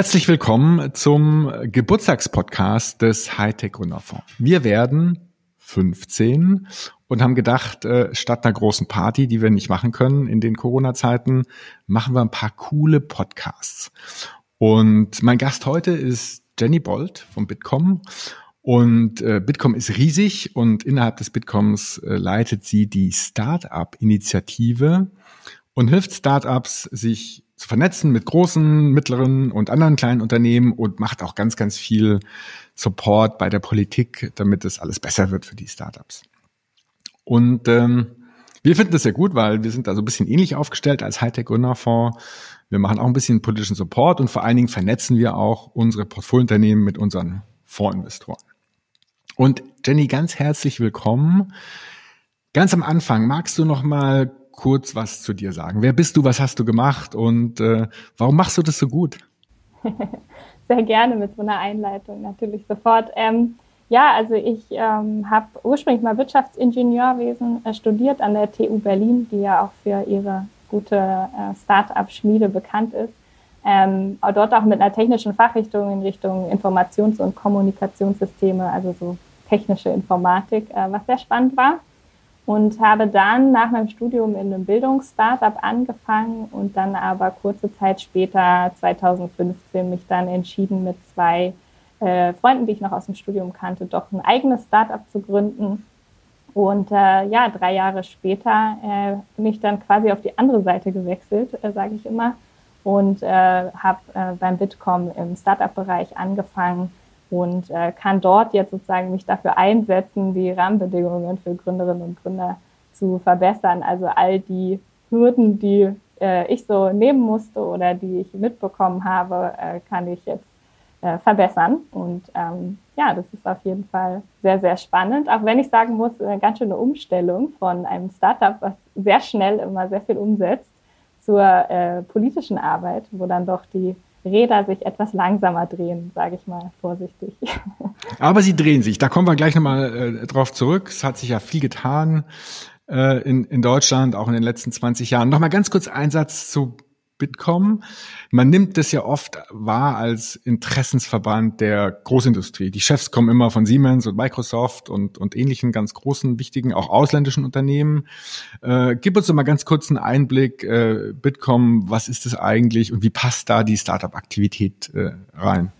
Herzlich willkommen zum Geburtstagspodcast des Hightech Gründerfonds. Wir werden 15 und haben gedacht, äh, statt einer großen Party, die wir nicht machen können in den Corona-Zeiten, machen wir ein paar coole Podcasts. Und mein Gast heute ist Jenny Bolt vom Bitkom. Und äh, Bitkom ist riesig und innerhalb des Bitkoms äh, leitet sie die Startup-Initiative und hilft Startups, sich zu vernetzen mit großen, mittleren und anderen kleinen Unternehmen und macht auch ganz, ganz viel Support bei der Politik, damit es alles besser wird für die Startups. Und ähm, wir finden das sehr gut, weil wir sind da so ein bisschen ähnlich aufgestellt als Hightech-Gründerfonds. Wir machen auch ein bisschen politischen Support und vor allen Dingen vernetzen wir auch unsere Portfoliounternehmen mit unseren Fondsinvestoren. Und Jenny, ganz herzlich willkommen. Ganz am Anfang, magst du noch mal kurz was zu dir sagen. Wer bist du, was hast du gemacht und äh, warum machst du das so gut? Sehr gerne mit so einer Einleitung natürlich sofort. Ähm, ja, also ich ähm, habe ursprünglich mal Wirtschaftsingenieurwesen äh, studiert an der TU Berlin, die ja auch für ihre gute äh, Start-up-Schmiede bekannt ist. Ähm, dort auch mit einer technischen Fachrichtung in Richtung Informations- und Kommunikationssysteme, also so technische Informatik, äh, was sehr spannend war und habe dann nach meinem Studium in einem Bildungsstartup angefangen und dann aber kurze Zeit später, 2015, mich dann entschieden, mit zwei äh, Freunden, die ich noch aus dem Studium kannte, doch ein eigenes Startup zu gründen. Und äh, ja, drei Jahre später äh, bin ich dann quasi auf die andere Seite gewechselt, äh, sage ich immer, und äh, habe äh, beim Bitkom im Startup-Bereich angefangen und äh, kann dort jetzt sozusagen mich dafür einsetzen, die Rahmenbedingungen für Gründerinnen und Gründer zu verbessern. Also all die Hürden, die äh, ich so nehmen musste oder die ich mitbekommen habe, äh, kann ich jetzt äh, verbessern. Und ähm, ja, das ist auf jeden Fall sehr, sehr spannend. Auch wenn ich sagen muss, eine ganz schöne Umstellung von einem Startup, was sehr schnell immer sehr viel umsetzt, zur äh, politischen Arbeit, wo dann doch die Räder sich etwas langsamer drehen, sage ich mal vorsichtig. Aber sie drehen sich. Da kommen wir gleich nochmal äh, drauf zurück. Es hat sich ja viel getan äh, in, in Deutschland, auch in den letzten 20 Jahren. Nochmal ganz kurz ein Satz zu Bitkom. Man nimmt das ja oft wahr als Interessensverband der Großindustrie. Die Chefs kommen immer von Siemens und Microsoft und, und ähnlichen ganz großen, wichtigen, auch ausländischen Unternehmen. Äh, gib uns doch mal ganz kurz einen Einblick, äh, Bitkom, was ist das eigentlich und wie passt da die Startup-Aktivität äh, rein?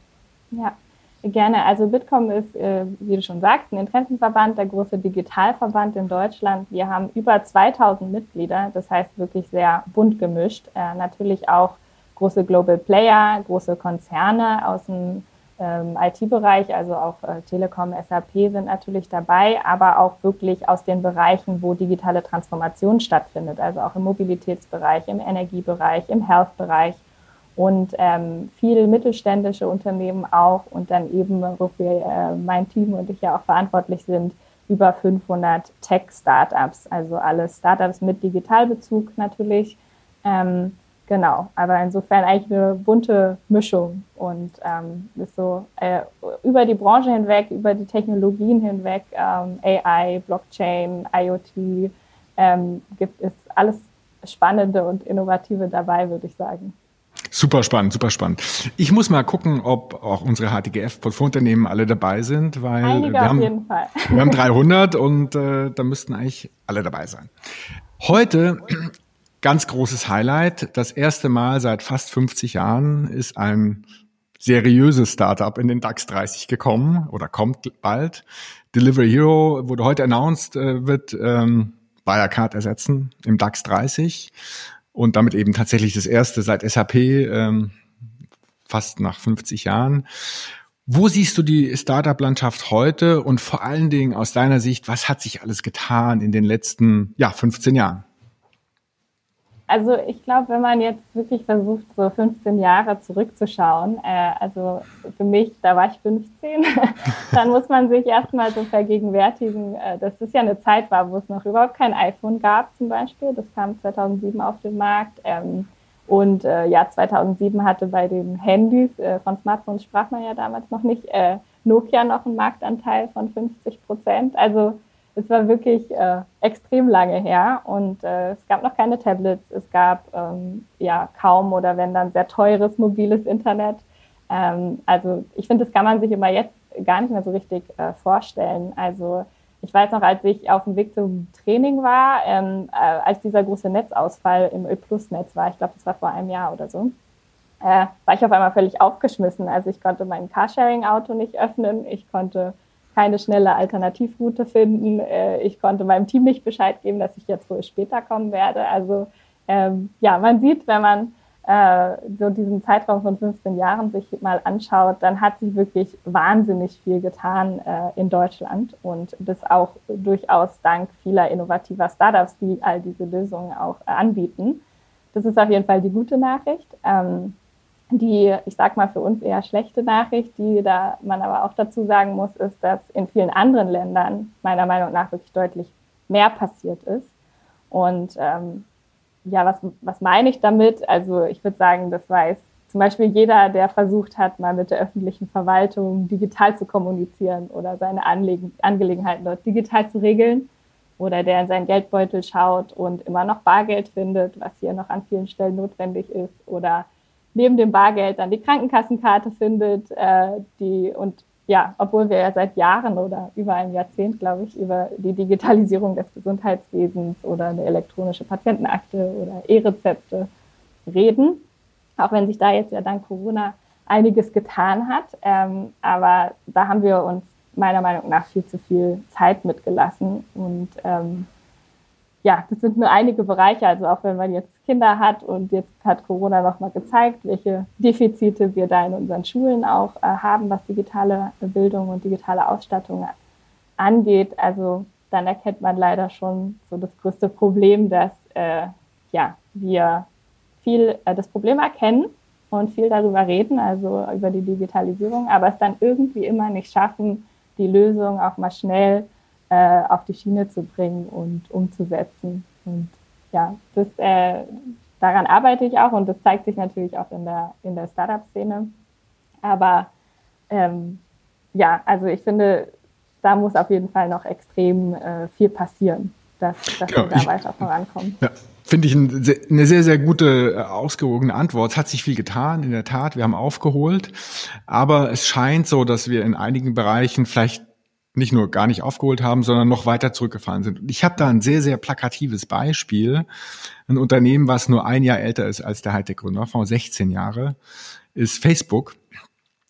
Ja, Gerne. Also Bitkom ist, äh, wie du schon sagst, ein Interessenverband, der große Digitalverband in Deutschland. Wir haben über 2000 Mitglieder, das heißt wirklich sehr bunt gemischt. Äh, natürlich auch große Global Player, große Konzerne aus dem ähm, IT-Bereich, also auch äh, Telekom, SAP sind natürlich dabei, aber auch wirklich aus den Bereichen, wo digitale Transformation stattfindet, also auch im Mobilitätsbereich, im Energiebereich, im Health-Bereich und ähm, viele mittelständische Unternehmen auch und dann eben, wofür äh, mein Team und ich ja auch verantwortlich sind, über 500 Tech-Startups, also alle Startups mit Digitalbezug natürlich. Ähm, genau, aber insofern eigentlich eine bunte Mischung und ähm, ist so äh, über die Branche hinweg, über die Technologien hinweg, ähm, AI, Blockchain, IoT, ähm, gibt es alles Spannende und Innovative dabei, würde ich sagen. Super spannend, super spannend. Ich muss mal gucken, ob auch unsere HTGF-Portfoliounternehmen alle dabei sind, weil Einige wir, haben, wir haben 300 und äh, da müssten eigentlich alle dabei sein. Heute ganz großes Highlight. Das erste Mal seit fast 50 Jahren ist ein seriöses Startup in den DAX 30 gekommen oder kommt bald. Delivery Hero wurde heute announced, äh, wird ähm, Wirecard ersetzen im DAX 30 und damit eben tatsächlich das erste seit SAP, ähm, fast nach 50 Jahren. Wo siehst du die Startup-Landschaft heute und vor allen Dingen aus deiner Sicht, was hat sich alles getan in den letzten ja, 15 Jahren? Also ich glaube, wenn man jetzt wirklich versucht, so 15 Jahre zurückzuschauen, äh, also für mich, da war ich 15, dann muss man sich erstmal so vergegenwärtigen, äh, dass das ja eine Zeit war, wo es noch überhaupt kein iPhone gab zum Beispiel. Das kam 2007 auf den Markt. Ähm, und äh, ja, 2007 hatte bei den Handys, äh, von Smartphones sprach man ja damals noch nicht, äh, Nokia noch einen Marktanteil von 50 Prozent. Also es war wirklich äh, extrem lange her und äh, es gab noch keine Tablets, es gab ähm, ja kaum oder wenn dann sehr teures mobiles Internet. Ähm, also ich finde, das kann man sich immer jetzt gar nicht mehr so richtig äh, vorstellen. Also ich weiß noch, als ich auf dem Weg zum Training war, ähm, äh, als dieser große Netzausfall im Ö-Plus-Netz war, ich glaube, das war vor einem Jahr oder so, äh, war ich auf einmal völlig aufgeschmissen. Also ich konnte mein Carsharing-Auto nicht öffnen, ich konnte keine schnelle Alternativroute finden, äh, ich konnte meinem Team nicht Bescheid geben, dass ich jetzt wohl später kommen werde. Also ähm, ja, man sieht, wenn man äh, so diesen Zeitraum von 15 Jahren sich mal anschaut, dann hat sich wirklich wahnsinnig viel getan äh, in Deutschland und das auch durchaus dank vieler innovativer Startups, die all diese Lösungen auch äh, anbieten. Das ist auf jeden Fall die gute Nachricht. Ähm, die, ich sag mal, für uns eher schlechte Nachricht, die da man aber auch dazu sagen muss, ist, dass in vielen anderen Ländern meiner Meinung nach wirklich deutlich mehr passiert ist. Und ähm, ja, was, was meine ich damit? Also ich würde sagen, das weiß zum Beispiel jeder, der versucht hat, mal mit der öffentlichen Verwaltung digital zu kommunizieren oder seine Anlegen, Angelegenheiten dort digital zu regeln oder der in seinen Geldbeutel schaut und immer noch Bargeld findet, was hier noch an vielen Stellen notwendig ist oder neben dem Bargeld dann die Krankenkassenkarte findet, äh, die und ja, obwohl wir ja seit Jahren oder über ein Jahrzehnt, glaube ich, über die Digitalisierung des Gesundheitswesens oder eine elektronische Patientenakte oder E-Rezepte reden, auch wenn sich da jetzt ja dank Corona einiges getan hat. Ähm, aber da haben wir uns meiner Meinung nach viel zu viel Zeit mitgelassen und ähm, ja, das sind nur einige Bereiche. Also auch wenn man jetzt Kinder hat und jetzt hat Corona nochmal gezeigt, welche Defizite wir da in unseren Schulen auch äh, haben, was digitale Bildung und digitale Ausstattung angeht. Also dann erkennt man leider schon so das größte Problem, dass äh, ja, wir viel äh, das Problem erkennen und viel darüber reden, also über die Digitalisierung, aber es dann irgendwie immer nicht schaffen, die Lösung auch mal schnell äh, auf die Schiene zu bringen und umzusetzen. Und ja, das, äh, daran arbeite ich auch und das zeigt sich natürlich auch in der, in der Startup-Szene. Aber ähm, ja, also ich finde, da muss auf jeden Fall noch extrem äh, viel passieren, dass, dass genau, wir da ich, weiter vorankommen. Ja. Finde ich eine sehr, sehr gute, äh, ausgewogene Antwort. Es hat sich viel getan, in der Tat. Wir haben aufgeholt. Aber es scheint so, dass wir in einigen Bereichen vielleicht nicht nur gar nicht aufgeholt haben, sondern noch weiter zurückgefahren sind. Ich habe da ein sehr, sehr plakatives Beispiel. Ein Unternehmen, was nur ein Jahr älter ist als der Hightech-Gründer, vor 16 Jahre, ist Facebook.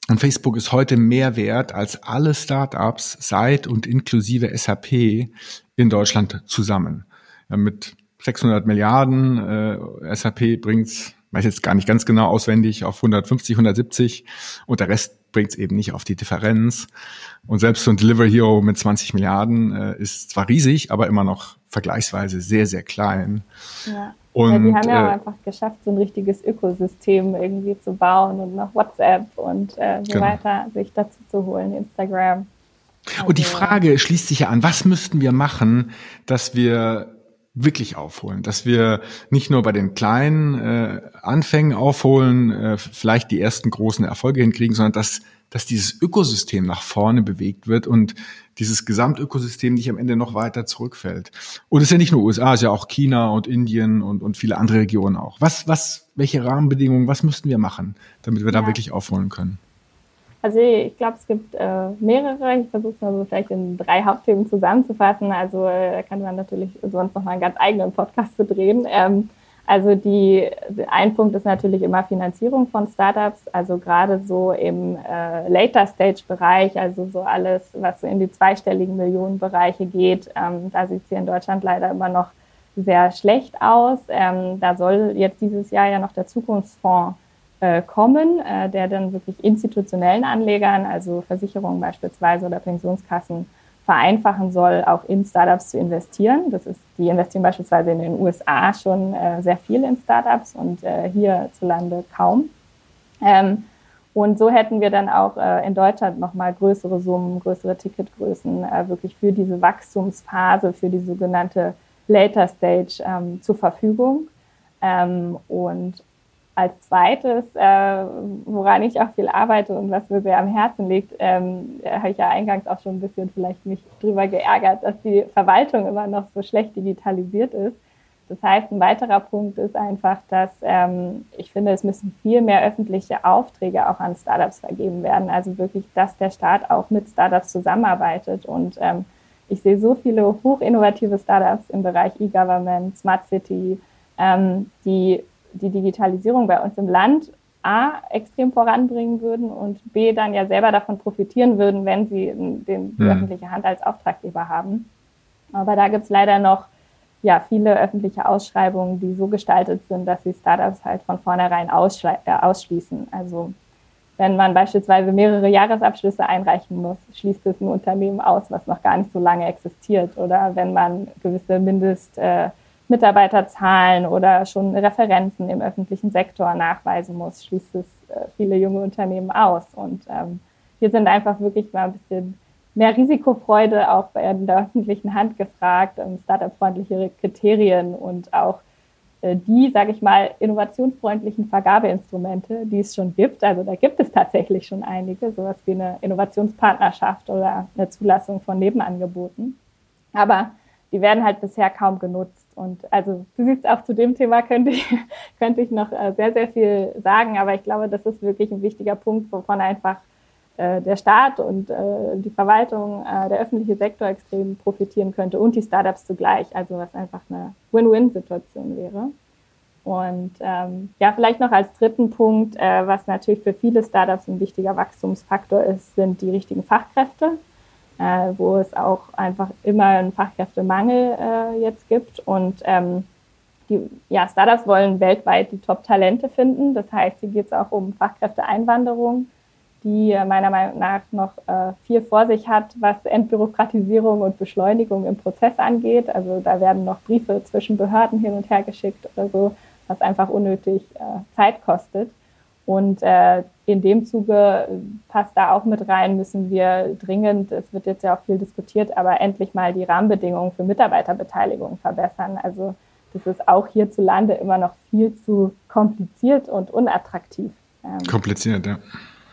Und Facebook ist heute mehr wert als alle Startups seit und inklusive SAP in Deutschland zusammen. Mit 600 Milliarden, äh, SAP bringt's weiß jetzt gar nicht ganz genau auswendig, auf 150, 170 und der Rest bringt es eben nicht auf die Differenz. Und selbst so ein Delivery Hero mit 20 Milliarden äh, ist zwar riesig, aber immer noch vergleichsweise sehr, sehr klein. Ja. Und, ja, die haben ja äh, einfach geschafft, so ein richtiges Ökosystem irgendwie zu bauen und noch WhatsApp und äh, so genau. weiter sich dazu zu holen, Instagram. Also, und die also Frage schließt sich ja an, was müssten wir machen, dass wir wirklich aufholen, dass wir nicht nur bei den kleinen äh, Anfängen aufholen, äh, vielleicht die ersten großen Erfolge hinkriegen, sondern dass, dass dieses Ökosystem nach vorne bewegt wird und dieses Gesamtökosystem nicht am Ende noch weiter zurückfällt. Und es ist ja nicht nur USA, es ist ja auch China und Indien und, und viele andere Regionen auch. Was, was, welche Rahmenbedingungen, was müssten wir machen, damit wir ja. da wirklich aufholen können? Also ich glaube, es gibt äh, mehrere. Ich versuche es mal so vielleicht in drei Hauptthemen zusammenzufassen. Also äh, da kann man natürlich sonst noch mal einen ganz eigenen Podcast zu drehen. Ähm, also die, ein Punkt ist natürlich immer Finanzierung von Startups, also gerade so im äh, Later Stage Bereich, also so alles, was so in die zweistelligen Millionenbereiche geht. Ähm, da sieht es hier in Deutschland leider immer noch sehr schlecht aus. Ähm, da soll jetzt dieses Jahr ja noch der Zukunftsfonds äh, kommen, äh, der dann wirklich institutionellen Anlegern, also Versicherungen beispielsweise oder Pensionskassen, vereinfachen soll, auch in Startups zu investieren. Das ist, die investieren beispielsweise in den USA schon äh, sehr viel in Startups und äh, hierzulande kaum. Ähm, und so hätten wir dann auch äh, in Deutschland nochmal größere Summen, größere Ticketgrößen äh, wirklich für diese Wachstumsphase, für die sogenannte Later Stage ähm, zur Verfügung. Ähm, und als zweites, äh, woran ich auch viel arbeite und was mir sehr am Herzen liegt, ähm, habe ich ja eingangs auch schon ein bisschen vielleicht mich drüber geärgert, dass die Verwaltung immer noch so schlecht digitalisiert ist. Das heißt, ein weiterer Punkt ist einfach, dass ähm, ich finde, es müssen viel mehr öffentliche Aufträge auch an Startups vergeben werden. Also wirklich, dass der Staat auch mit Startups zusammenarbeitet. Und ähm, ich sehe so viele hochinnovative Startups im Bereich E-Government, Smart City, ähm, die die Digitalisierung bei uns im Land A extrem voranbringen würden und B dann ja selber davon profitieren würden, wenn sie den, die mhm. öffentliche Hand als Auftraggeber haben. Aber da gibt es leider noch ja, viele öffentliche Ausschreibungen, die so gestaltet sind, dass sie Startups halt von vornherein äh, ausschließen. Also wenn man beispielsweise mehrere Jahresabschlüsse einreichen muss, schließt es ein Unternehmen aus, was noch gar nicht so lange existiert. Oder wenn man gewisse Mindest äh, Mitarbeiterzahlen oder schon Referenzen im öffentlichen Sektor nachweisen muss, schließt es äh, viele junge Unternehmen aus. Und ähm, hier sind einfach wirklich mal ein bisschen mehr Risikofreude auch bei der öffentlichen Hand gefragt, ähm, startup-freundlichere Kriterien und auch äh, die, sage ich mal, innovationsfreundlichen Vergabeinstrumente, die es schon gibt. Also da gibt es tatsächlich schon einige, sowas wie eine Innovationspartnerschaft oder eine Zulassung von Nebenangeboten. Aber die werden halt bisher kaum genutzt. Und also du siehst auch zu dem Thema könnte ich, könnte ich noch äh, sehr, sehr viel sagen, aber ich glaube, das ist wirklich ein wichtiger Punkt, wovon einfach äh, der Staat und äh, die Verwaltung, der öffentliche Sektor extrem profitieren könnte und die Startups zugleich. Also was einfach eine Win-Win-Situation wäre. Und ähm, ja, vielleicht noch als dritten Punkt, was natürlich für viele Startups ein wichtiger Wachstumsfaktor ist, sind die richtigen Fachkräfte äh, wo es auch einfach immer einen Fachkräftemangel äh, jetzt gibt. Und ähm, die ja, Startups wollen weltweit die Top-Talente finden. Das heißt, hier geht es auch um Fachkräfteeinwanderung, die äh, meiner Meinung nach noch äh, viel vor sich hat, was Entbürokratisierung und Beschleunigung im Prozess angeht. Also da werden noch Briefe zwischen Behörden hin und her geschickt oder so, was einfach unnötig äh, Zeit kostet. Und äh, in dem Zuge passt da auch mit rein, müssen wir dringend, es wird jetzt ja auch viel diskutiert, aber endlich mal die Rahmenbedingungen für Mitarbeiterbeteiligung verbessern. Also das ist auch hierzulande immer noch viel zu kompliziert und unattraktiv. Ähm, kompliziert, ja.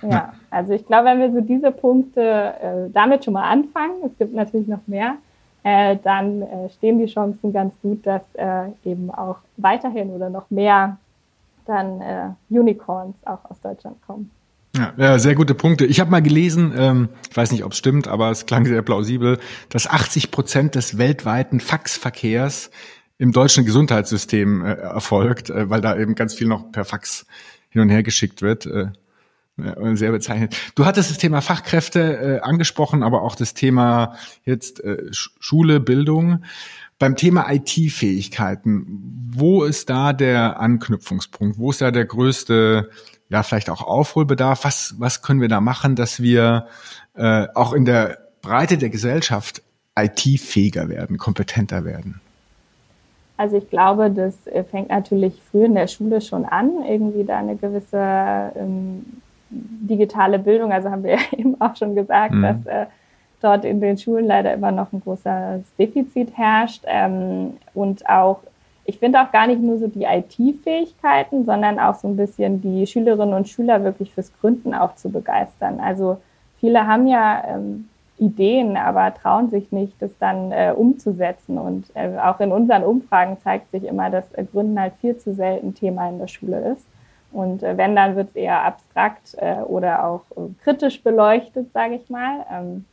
Ja, also ich glaube, wenn wir so diese Punkte äh, damit schon mal anfangen, es gibt natürlich noch mehr, äh, dann äh, stehen die Chancen ganz gut, dass äh, eben auch weiterhin oder noch mehr dann äh, Unicorns auch aus Deutschland kommen. Ja, sehr gute Punkte. Ich habe mal gelesen, ähm, ich weiß nicht, ob es stimmt, aber es klang sehr plausibel, dass 80 Prozent des weltweiten Faxverkehrs im deutschen Gesundheitssystem äh, erfolgt, äh, weil da eben ganz viel noch per Fax hin und her geschickt wird. Äh, sehr bezeichnet. Du hattest das Thema Fachkräfte äh, angesprochen, aber auch das Thema jetzt äh, Schule, Bildung. Beim Thema IT-Fähigkeiten, wo ist da der Anknüpfungspunkt? Wo ist da der größte, ja, vielleicht auch Aufholbedarf? Was, was können wir da machen, dass wir äh, auch in der Breite der Gesellschaft IT-fähiger werden, kompetenter werden? Also ich glaube, das fängt natürlich früh in der Schule schon an, irgendwie da eine gewisse ähm, digitale Bildung. Also haben wir ja eben auch schon gesagt, mhm. dass äh, dort in den Schulen leider immer noch ein großes Defizit herrscht. Ähm, und auch, ich finde auch gar nicht nur so die IT-Fähigkeiten, sondern auch so ein bisschen die Schülerinnen und Schüler wirklich fürs Gründen auch zu begeistern. Also viele haben ja ähm, Ideen, aber trauen sich nicht, das dann äh, umzusetzen. Und äh, auch in unseren Umfragen zeigt sich immer, dass äh, Gründen halt viel zu selten Thema in der Schule ist. Und äh, wenn, dann wird es eher abstrakt äh, oder auch äh, kritisch beleuchtet, sage ich mal. Ähm,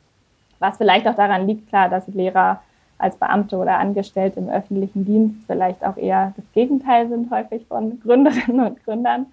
was vielleicht auch daran liegt, klar, dass Lehrer als Beamte oder Angestellte im öffentlichen Dienst vielleicht auch eher das Gegenteil sind häufig von Gründerinnen und Gründern.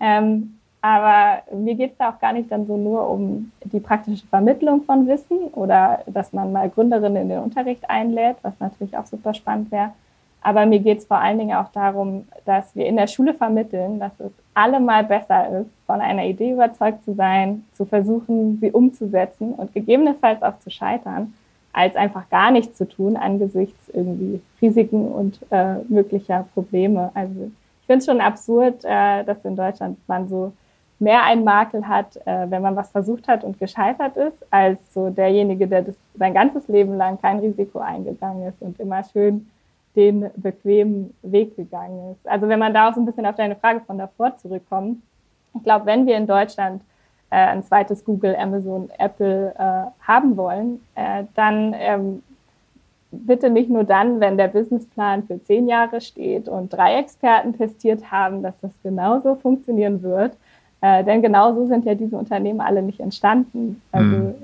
Ähm, aber mir geht es da auch gar nicht dann so nur um die praktische Vermittlung von Wissen oder dass man mal Gründerinnen in den Unterricht einlädt, was natürlich auch super spannend wäre. Aber mir geht es vor allen Dingen auch darum, dass wir in der Schule vermitteln, dass es allemal besser ist, von einer Idee überzeugt zu sein, zu versuchen, sie umzusetzen und gegebenenfalls auch zu scheitern, als einfach gar nichts zu tun angesichts irgendwie Risiken und äh, möglicher Probleme. Also ich finde es schon absurd, äh, dass in Deutschland man so mehr einen Makel hat, äh, wenn man was versucht hat und gescheitert ist, als so derjenige, der das sein ganzes Leben lang kein Risiko eingegangen ist und immer schön den bequemen Weg gegangen ist. Also wenn man da auch so ein bisschen auf deine Frage von davor zurückkommt, ich glaube, wenn wir in Deutschland äh, ein zweites Google, Amazon, Apple äh, haben wollen, äh, dann ähm, bitte nicht nur dann, wenn der Businessplan für zehn Jahre steht und drei Experten testiert haben, dass das genauso funktionieren wird. Äh, denn genauso sind ja diese Unternehmen alle nicht entstanden. Also mhm.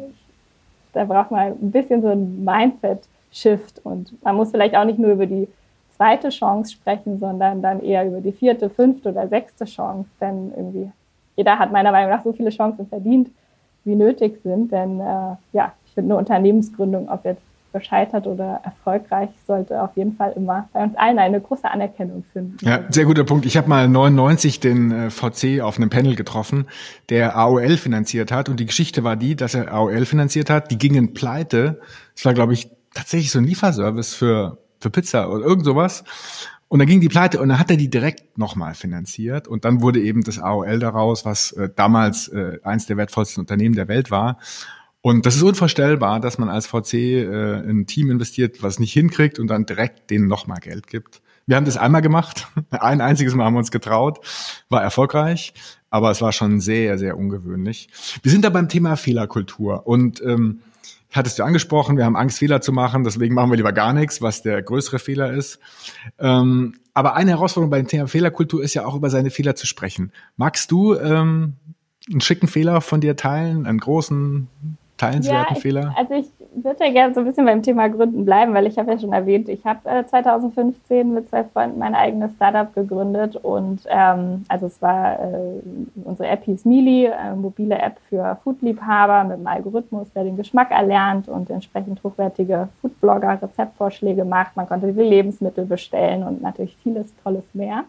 da braucht man ein bisschen so ein Mindset-Shift und man muss vielleicht auch nicht nur über die zweite Chance sprechen, sondern dann eher über die vierte, fünfte oder sechste Chance. Denn irgendwie jeder hat meiner Meinung nach so viele Chancen verdient, wie nötig sind. Denn äh, ja, ich finde eine Unternehmensgründung, ob jetzt gescheitert oder erfolgreich, sollte auf jeden Fall immer bei uns allen eine große Anerkennung finden. Ja, sehr guter Punkt. Ich habe mal 99 den äh, VC auf einem Panel getroffen, der AOL finanziert hat. Und die Geschichte war die, dass er AOL finanziert hat. Die gingen pleite. Es war, glaube ich, tatsächlich so ein Lieferservice für, für Pizza oder irgend sowas. Und dann ging die pleite und dann hat er die direkt nochmal finanziert. Und dann wurde eben das AOL daraus, was äh, damals äh, eins der wertvollsten Unternehmen der Welt war. Und das ist unvorstellbar, dass man als VC äh, in ein Team investiert, was nicht hinkriegt und dann direkt denen nochmal Geld gibt. Wir haben das einmal gemacht, ein einziges Mal haben wir uns getraut, war erfolgreich, aber es war schon sehr, sehr ungewöhnlich. Wir sind da beim Thema Fehlerkultur und ähm, hattest du angesprochen, wir haben Angst, Fehler zu machen, deswegen machen wir lieber gar nichts, was der größere Fehler ist. Ähm, aber eine Herausforderung beim Thema Fehlerkultur ist ja auch über seine Fehler zu sprechen. Magst du ähm, einen schicken Fehler von dir teilen, einen großen, teilenswerten ja, Fehler? Also ich würde ja gerne so ein bisschen beim Thema Gründen bleiben, weil ich habe ja schon erwähnt, ich habe äh, 2015 mit zwei Freunden mein eigenes Startup gegründet und ähm, also es war äh, unsere App hieß Mili, eine mobile App für Foodliebhaber mit einem Algorithmus, der den Geschmack erlernt und entsprechend hochwertige Foodblogger Rezeptvorschläge macht. Man konnte Lebensmittel bestellen und natürlich vieles Tolles mehr.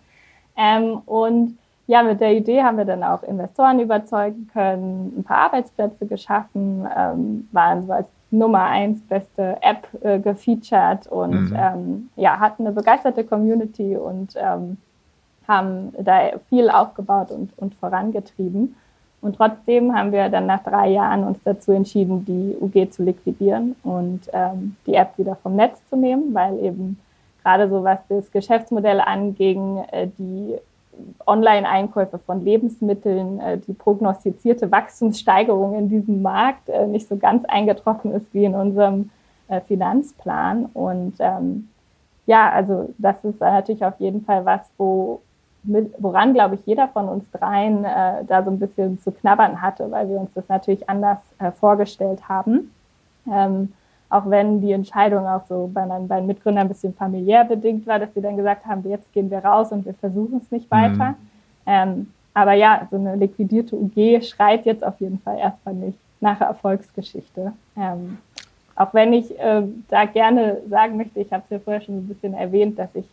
Ähm, und ja, mit der Idee haben wir dann auch Investoren überzeugen können, ein paar Arbeitsplätze geschaffen, ähm, waren so als Nummer eins beste App äh, gefeatured und mhm. ähm, ja, hatten eine begeisterte Community und ähm, haben da viel aufgebaut und, und vorangetrieben. Und trotzdem haben wir dann nach drei Jahren uns dazu entschieden, die UG zu liquidieren und ähm, die App wieder vom Netz zu nehmen, weil eben gerade so was das Geschäftsmodell anging, äh, die Online-Einkäufe von Lebensmitteln, äh, die prognostizierte Wachstumssteigerung in diesem Markt äh, nicht so ganz eingetroffen ist wie in unserem äh, Finanzplan. Und ähm, ja, also das ist natürlich auf jeden Fall was, wo, woran, glaube ich, jeder von uns dreien äh, da so ein bisschen zu knabbern hatte, weil wir uns das natürlich anders äh, vorgestellt haben. Ähm, auch wenn die Entscheidung auch so bei meinen beiden Mitgründern ein bisschen familiär bedingt war, dass sie dann gesagt haben, jetzt gehen wir raus und wir versuchen es nicht weiter. Mhm. Ähm, aber ja, so eine liquidierte UG schreit jetzt auf jeden Fall erstmal nicht nach Erfolgsgeschichte. Ähm, auch wenn ich äh, da gerne sagen möchte, ich habe es ja vorher schon ein bisschen erwähnt, dass ich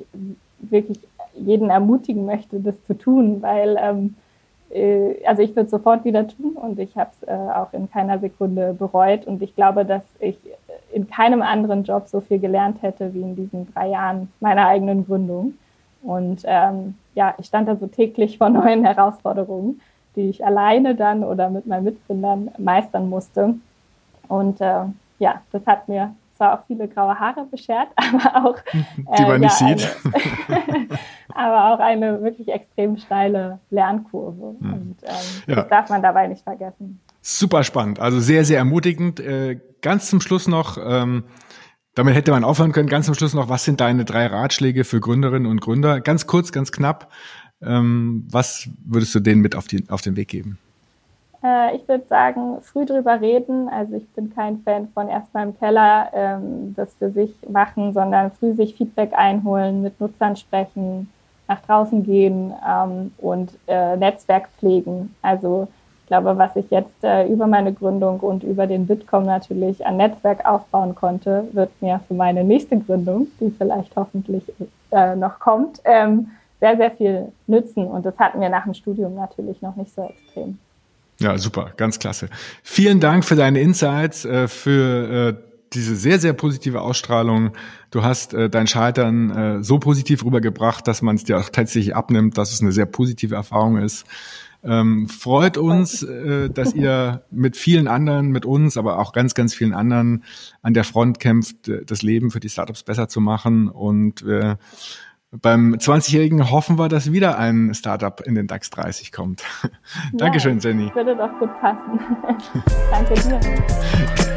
wirklich jeden ermutigen möchte, das zu tun, weil ähm, äh, also ich würde sofort wieder tun und ich habe es äh, auch in keiner Sekunde bereut und ich glaube, dass ich in keinem anderen Job so viel gelernt hätte wie in diesen drei Jahren meiner eigenen Gründung. Und ähm, ja, ich stand da so täglich vor neuen Herausforderungen, die ich alleine dann oder mit meinen Mitgründern meistern musste. Und äh, ja, das hat mir zwar auch viele graue Haare beschert, aber auch äh, die man nicht ja, sieht. Eine, aber auch eine wirklich extrem steile Lernkurve. Hm. Und ähm, ja. das darf man dabei nicht vergessen. Super spannend, also sehr, sehr ermutigend. Äh, ganz zum Schluss noch, ähm, damit hätte man aufhören können, ganz zum Schluss noch, was sind deine drei Ratschläge für Gründerinnen und Gründer? Ganz kurz, ganz knapp. Ähm, was würdest du denen mit auf, die, auf den Weg geben? Äh, ich würde sagen, früh drüber reden. Also ich bin kein Fan von erstmal im Keller ähm, das für sich machen, sondern früh sich Feedback einholen, mit Nutzern sprechen, nach draußen gehen ähm, und äh, Netzwerk pflegen. Also ich glaube, was ich jetzt äh, über meine Gründung und über den Bitkom natürlich an Netzwerk aufbauen konnte, wird mir für meine nächste Gründung, die vielleicht hoffentlich äh, noch kommt, ähm, sehr, sehr viel nützen. Und das hatten wir nach dem Studium natürlich noch nicht so extrem. Ja, super, ganz klasse. Vielen Dank für deine Insights, äh, für äh, diese sehr, sehr positive Ausstrahlung. Du hast äh, dein Scheitern äh, so positiv rübergebracht, dass man es dir auch tatsächlich abnimmt, dass es eine sehr positive Erfahrung ist. Ähm, freut uns, äh, dass ihr mit vielen anderen, mit uns, aber auch ganz, ganz vielen anderen an der Front kämpft, das Leben für die Startups besser zu machen. Und äh, beim 20-Jährigen hoffen wir, dass wieder ein Startup in den DAX 30 kommt. Dankeschön, Jenny. Würde doch gut passen. Danke dir.